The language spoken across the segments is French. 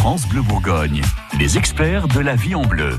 France Bleu Bourgogne, les experts de la vie en bleu.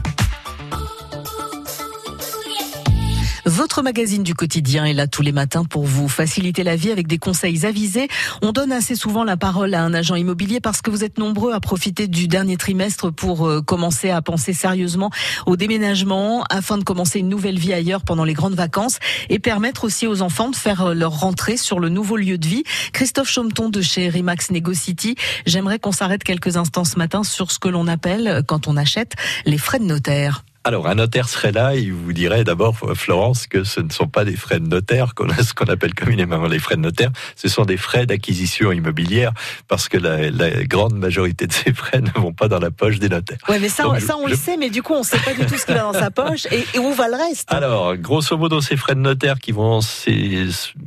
Votre magazine du quotidien est là tous les matins pour vous faciliter la vie avec des conseils avisés. On donne assez souvent la parole à un agent immobilier parce que vous êtes nombreux à profiter du dernier trimestre pour euh, commencer à penser sérieusement au déménagement afin de commencer une nouvelle vie ailleurs pendant les grandes vacances et permettre aussi aux enfants de faire euh, leur rentrée sur le nouveau lieu de vie. Christophe Chaumeton de chez Remax Negocity, j'aimerais qu'on s'arrête quelques instants ce matin sur ce que l'on appelle, quand on achète, les frais de notaire. Alors, un notaire serait là, il vous dirait d'abord, Florence, que ce ne sont pas des frais de notaire, qu'on a ce qu'on appelle communément les frais de notaire, ce sont des frais d'acquisition immobilière, parce que la, grande majorité de ces frais ne vont pas dans la poche des notaires. Oui, mais ça, ça on le sait, mais du coup, on ne sait pas du tout ce qui va dans sa poche et, où va le reste. Alors, grosso modo, ces frais de notaire qui vont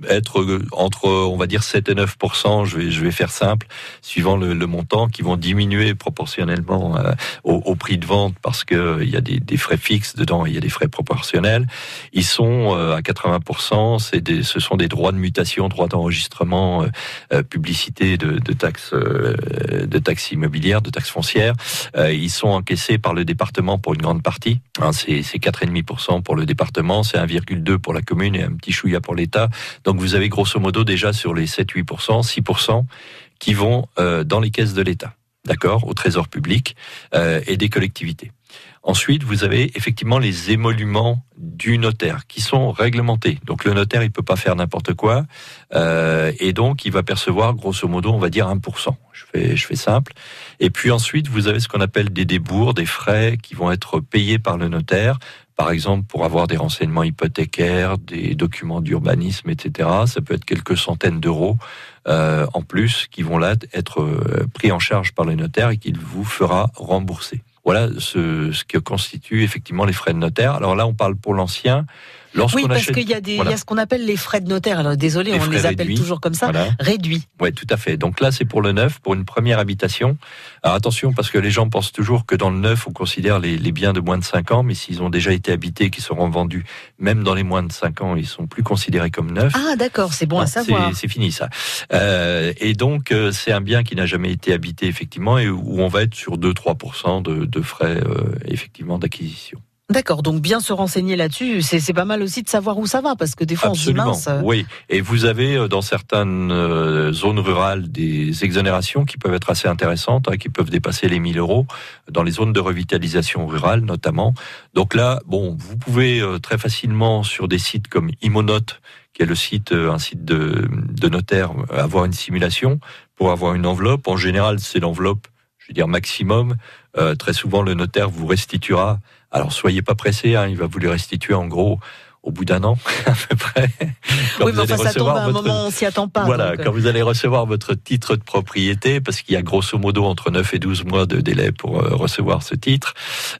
être entre, on va dire, 7 et 9 je vais, je vais faire simple, suivant le, montant, qui vont diminuer proportionnellement euh, au, prix de vente, parce qu'il y a des, des frais fixes dedans, il y a des frais proportionnels. Ils sont euh, à 80%, c'est des, ce sont des droits de mutation, droits d'enregistrement, euh, euh, publicité de, de taxes, de taxes immobilières, de taxes foncières. ils sont encaissés par le département pour une grande partie. Hein, c'est 4,5% pour le département, c'est 1,2% pour la commune et un petit chouïa pour l'État. Donc vous avez grosso modo déjà sur les 7-8%, 6% qui vont dans les caisses de l'État d'accord, au trésor public et des collectivités. Ensuite, vous avez effectivement les émoluments du notaire qui sont réglementés. Donc le notaire, il peut pas faire n'importe quoi, euh, et donc il va percevoir grosso modo, on va dire 1%. Je fais, je fais simple. Et puis ensuite, vous avez ce qu'on appelle des débours, des frais qui vont être payés par le notaire. Par exemple, pour avoir des renseignements hypothécaires, des documents d'urbanisme, etc. Ça peut être quelques centaines d'euros euh, en plus qui vont là être euh, pris en charge par le notaire et qu'il vous fera rembourser. Voilà ce, ce que constitue effectivement les frais de notaire. Alors là, on parle pour l'ancien. Oui, parce qu'il y a des, il y a ce qu'on appelle les frais de notaire. Alors désolé, on les appelle toujours comme ça, réduits. Oui, tout à fait. Donc là, c'est pour le neuf, pour une première habitation. Alors attention, parce que les gens pensent toujours que dans le neuf, on considère les, les biens de moins de 5 ans, mais s'ils ont déjà été habités, qui seront vendus, même dans les moins de 5 ans, ils sont plus considérés comme neufs. Ah d'accord, c'est bon à savoir. C'est fini ça. Euh, et donc euh, c'est un bien qui n'a jamais été habité effectivement et où on va être sur 2-3% de, de frais euh, effectivement d'acquisition. D'accord, donc bien se renseigner là-dessus, c'est pas mal aussi de savoir où ça va, parce que des fois Absolument, on se dit mince. Oui, et vous avez euh, dans certaines euh, zones rurales des exonérations qui peuvent être assez intéressantes, hein, qui peuvent dépasser les 1000 euros, dans les zones de revitalisation rurale notamment. Donc là, bon, vous pouvez euh, très facilement sur des sites comme Imonote, qui est le site, un site de, de notaire, avoir une simulation pour avoir une enveloppe. En général, c'est l'enveloppe, je veux dire maximum. très souvent, le notaire vous restituera alors soyez pas pressés, hein, il va vous les restituer en gros au bout d'un an à peu près. oui, mais enfin, ça tombe à un moment, on s'y attend pas. Voilà, euh. quand vous allez recevoir votre titre de propriété, parce qu'il y a grosso modo entre 9 et 12 mois de délai pour euh, recevoir ce titre,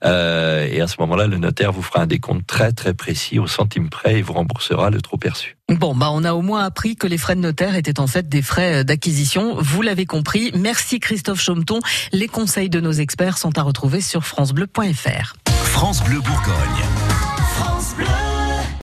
euh, et à ce moment-là, le notaire vous fera un décompte très très précis au centime près et vous remboursera le trop perçu. Bon, bah on a au moins appris que les frais de notaire étaient en fait des frais d'acquisition. Vous l'avez compris. Merci Christophe Chaumeton. Les conseils de nos experts sont à retrouver sur francebleu.fr. France Bleu Bourgogne. France Bleu.